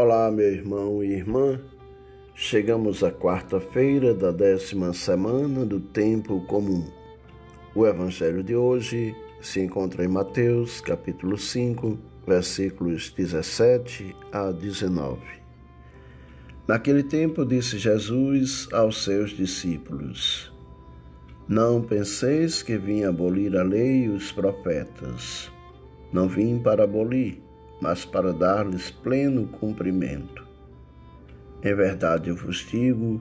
Olá, meu irmão e irmã. Chegamos à quarta-feira da décima semana do tempo comum. O evangelho de hoje se encontra em Mateus, capítulo 5, versículos 17 a 19. Naquele tempo disse Jesus aos seus discípulos: Não penseis que vim abolir a lei e os profetas. Não vim para abolir, mas para dar-lhes pleno cumprimento. Em verdade eu vos digo: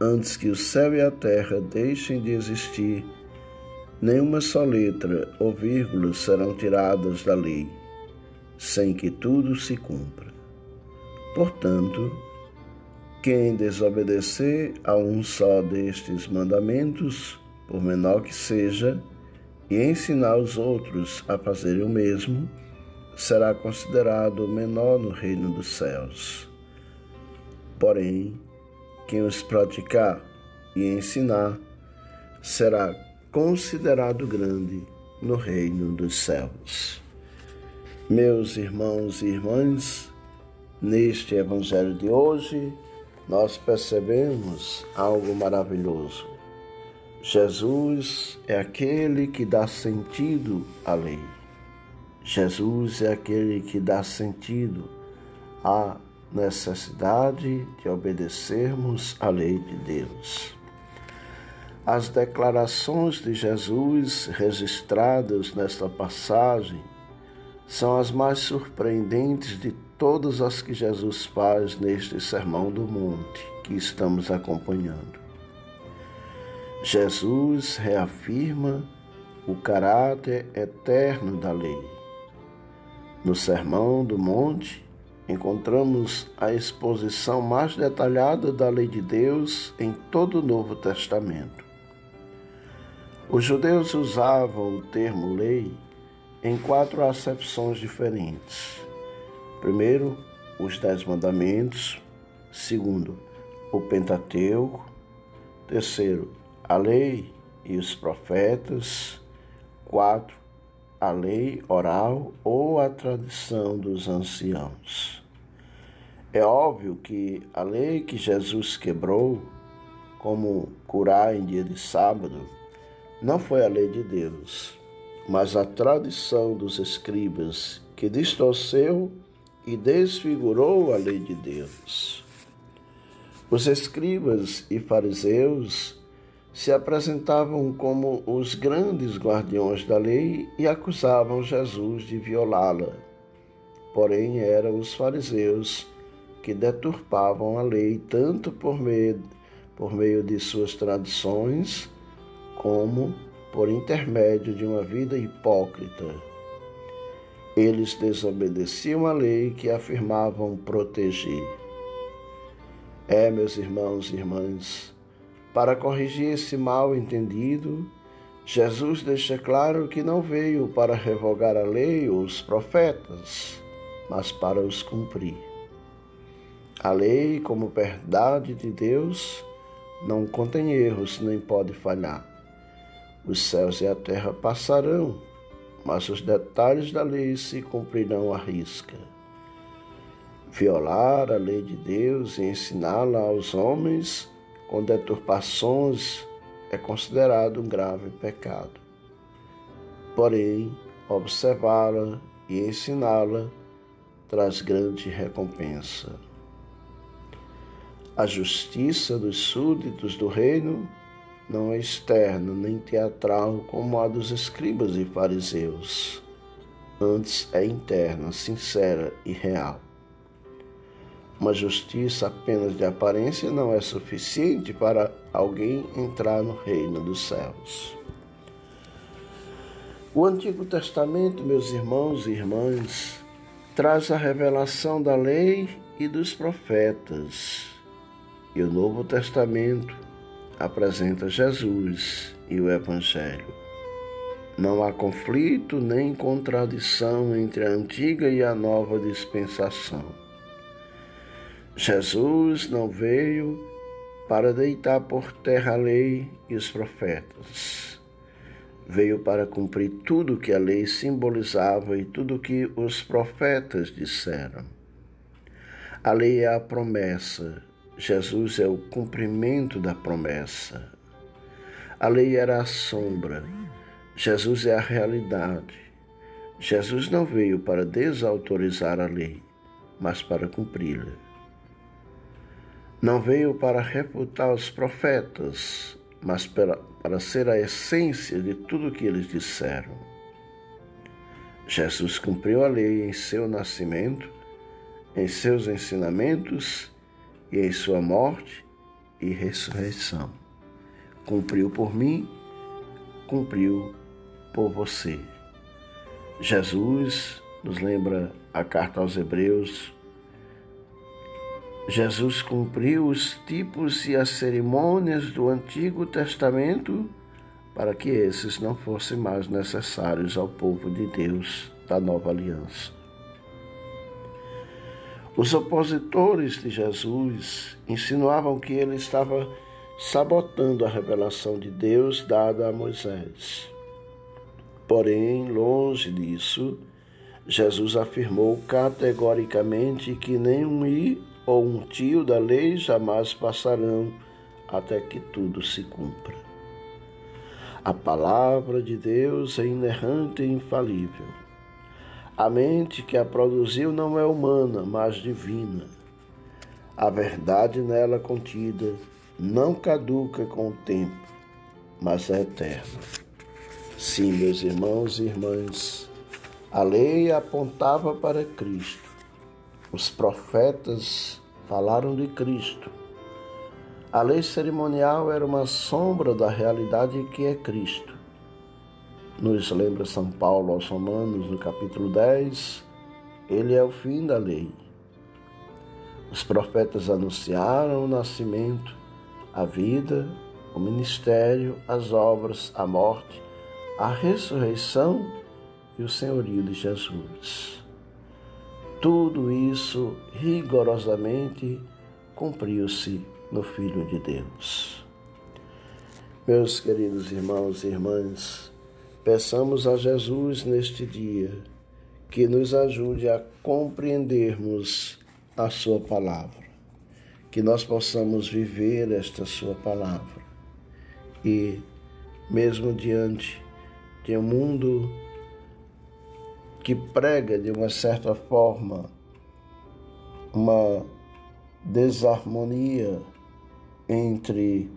antes que o céu e a terra deixem de existir, nenhuma só letra ou vírgula serão tiradas da lei, sem que tudo se cumpra. Portanto, quem desobedecer a um só destes mandamentos, por menor que seja, e ensinar os outros a fazerem o mesmo, será considerado menor no reino dos céus. Porém, quem os praticar e ensinar será considerado grande no reino dos céus. Meus irmãos e irmãs, neste Evangelho de hoje, nós percebemos algo maravilhoso. Jesus é aquele que dá sentido à lei. Jesus é aquele que dá sentido à necessidade de obedecermos à lei de Deus. As declarações de Jesus registradas nesta passagem são as mais surpreendentes de todas as que Jesus faz neste Sermão do Monte que estamos acompanhando. Jesus reafirma o caráter eterno da lei no Sermão do Monte, encontramos a exposição mais detalhada da lei de Deus em todo o Novo Testamento. Os judeus usavam o termo lei em quatro acepções diferentes. Primeiro, os Dez Mandamentos. Segundo, o Pentateuco. Terceiro, a lei e os profetas. Quatro, a lei oral ou a tradição dos anciãos. É óbvio que a lei que Jesus quebrou, como curar em dia de sábado, não foi a lei de Deus, mas a tradição dos escribas que distorceu e desfigurou a lei de Deus. Os escribas e fariseus se apresentavam como os grandes guardiões da lei e acusavam Jesus de violá-la. Porém, eram os fariseus que deturpavam a lei tanto por meio, por meio de suas tradições, como por intermédio de uma vida hipócrita. Eles desobedeciam a lei que afirmavam proteger. É, meus irmãos e irmãs, para corrigir esse mal entendido, Jesus deixa claro que não veio para revogar a lei ou os profetas, mas para os cumprir. A lei, como verdade de Deus, não contém erros nem pode falhar. Os céus e a terra passarão, mas os detalhes da lei se cumprirão à risca. Violar a lei de Deus e ensiná-la aos homens com deturpações é considerado um grave pecado. Porém, observá-la e ensiná-la traz grande recompensa. A justiça dos súditos do reino não é externa nem teatral como a dos escribas e fariseus. Antes é interna, sincera e real. Uma justiça apenas de aparência não é suficiente para alguém entrar no reino dos céus. O Antigo Testamento, meus irmãos e irmãs, traz a revelação da lei e dos profetas. E o Novo Testamento apresenta Jesus e o Evangelho. Não há conflito nem contradição entre a antiga e a nova dispensação. Jesus não veio para deitar por terra a lei e os profetas. Veio para cumprir tudo que a lei simbolizava e tudo que os profetas disseram. A lei é a promessa, Jesus é o cumprimento da promessa. A lei era a sombra, Jesus é a realidade. Jesus não veio para desautorizar a lei, mas para cumpri-la. Não veio para refutar os profetas, mas para, para ser a essência de tudo o que eles disseram. Jesus cumpriu a lei em seu nascimento, em seus ensinamentos e em sua morte e ressurreição. Cumpriu por mim, cumpriu por você. Jesus nos lembra a carta aos Hebreus. Jesus cumpriu os tipos e as cerimônias do Antigo Testamento para que esses não fossem mais necessários ao povo de Deus da nova aliança. Os opositores de Jesus insinuavam que ele estava sabotando a revelação de Deus dada a Moisés. Porém, longe disso, Jesus afirmou categoricamente que nem um i ou um tio da lei jamais passarão até que tudo se cumpra. A palavra de Deus é inerrante e infalível. A mente que a produziu não é humana, mas divina. A verdade nela contida não caduca com o tempo, mas é eterna. Sim, meus irmãos e irmãs, a lei apontava para Cristo. Os profetas falaram de Cristo. A lei cerimonial era uma sombra da realidade que é Cristo. Nos lembra São Paulo aos Romanos, no capítulo 10, ele é o fim da lei. Os profetas anunciaram o nascimento, a vida, o ministério, as obras, a morte, a ressurreição e o senhorio de Jesus. Tudo isso rigorosamente cumpriu-se no Filho de Deus. Meus queridos irmãos e irmãs, Peçamos a Jesus neste dia que nos ajude a compreendermos a Sua palavra, que nós possamos viver esta Sua palavra e, mesmo diante de um mundo que prega de uma certa forma uma desarmonia entre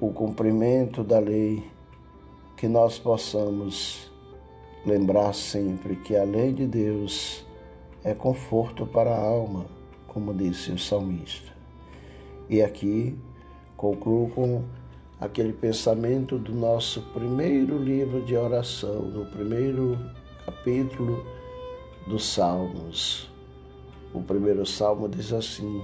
o cumprimento da lei que nós possamos lembrar sempre que a lei de Deus é conforto para a alma, como disse o salmista. E aqui concluo com aquele pensamento do nosso primeiro livro de oração, no primeiro capítulo dos Salmos. O primeiro salmo diz assim: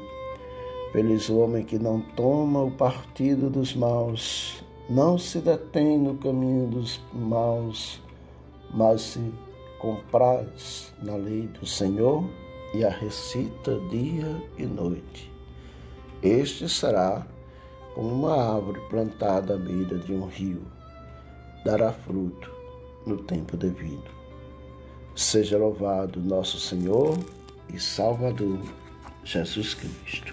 Feliz o homem que não toma o partido dos maus, não se detém no caminho dos maus, mas se compraz na lei do Senhor e a recita dia e noite. Este será como uma árvore plantada à beira de um rio, dará fruto no tempo devido. Seja louvado nosso Senhor e Salvador Jesus Cristo.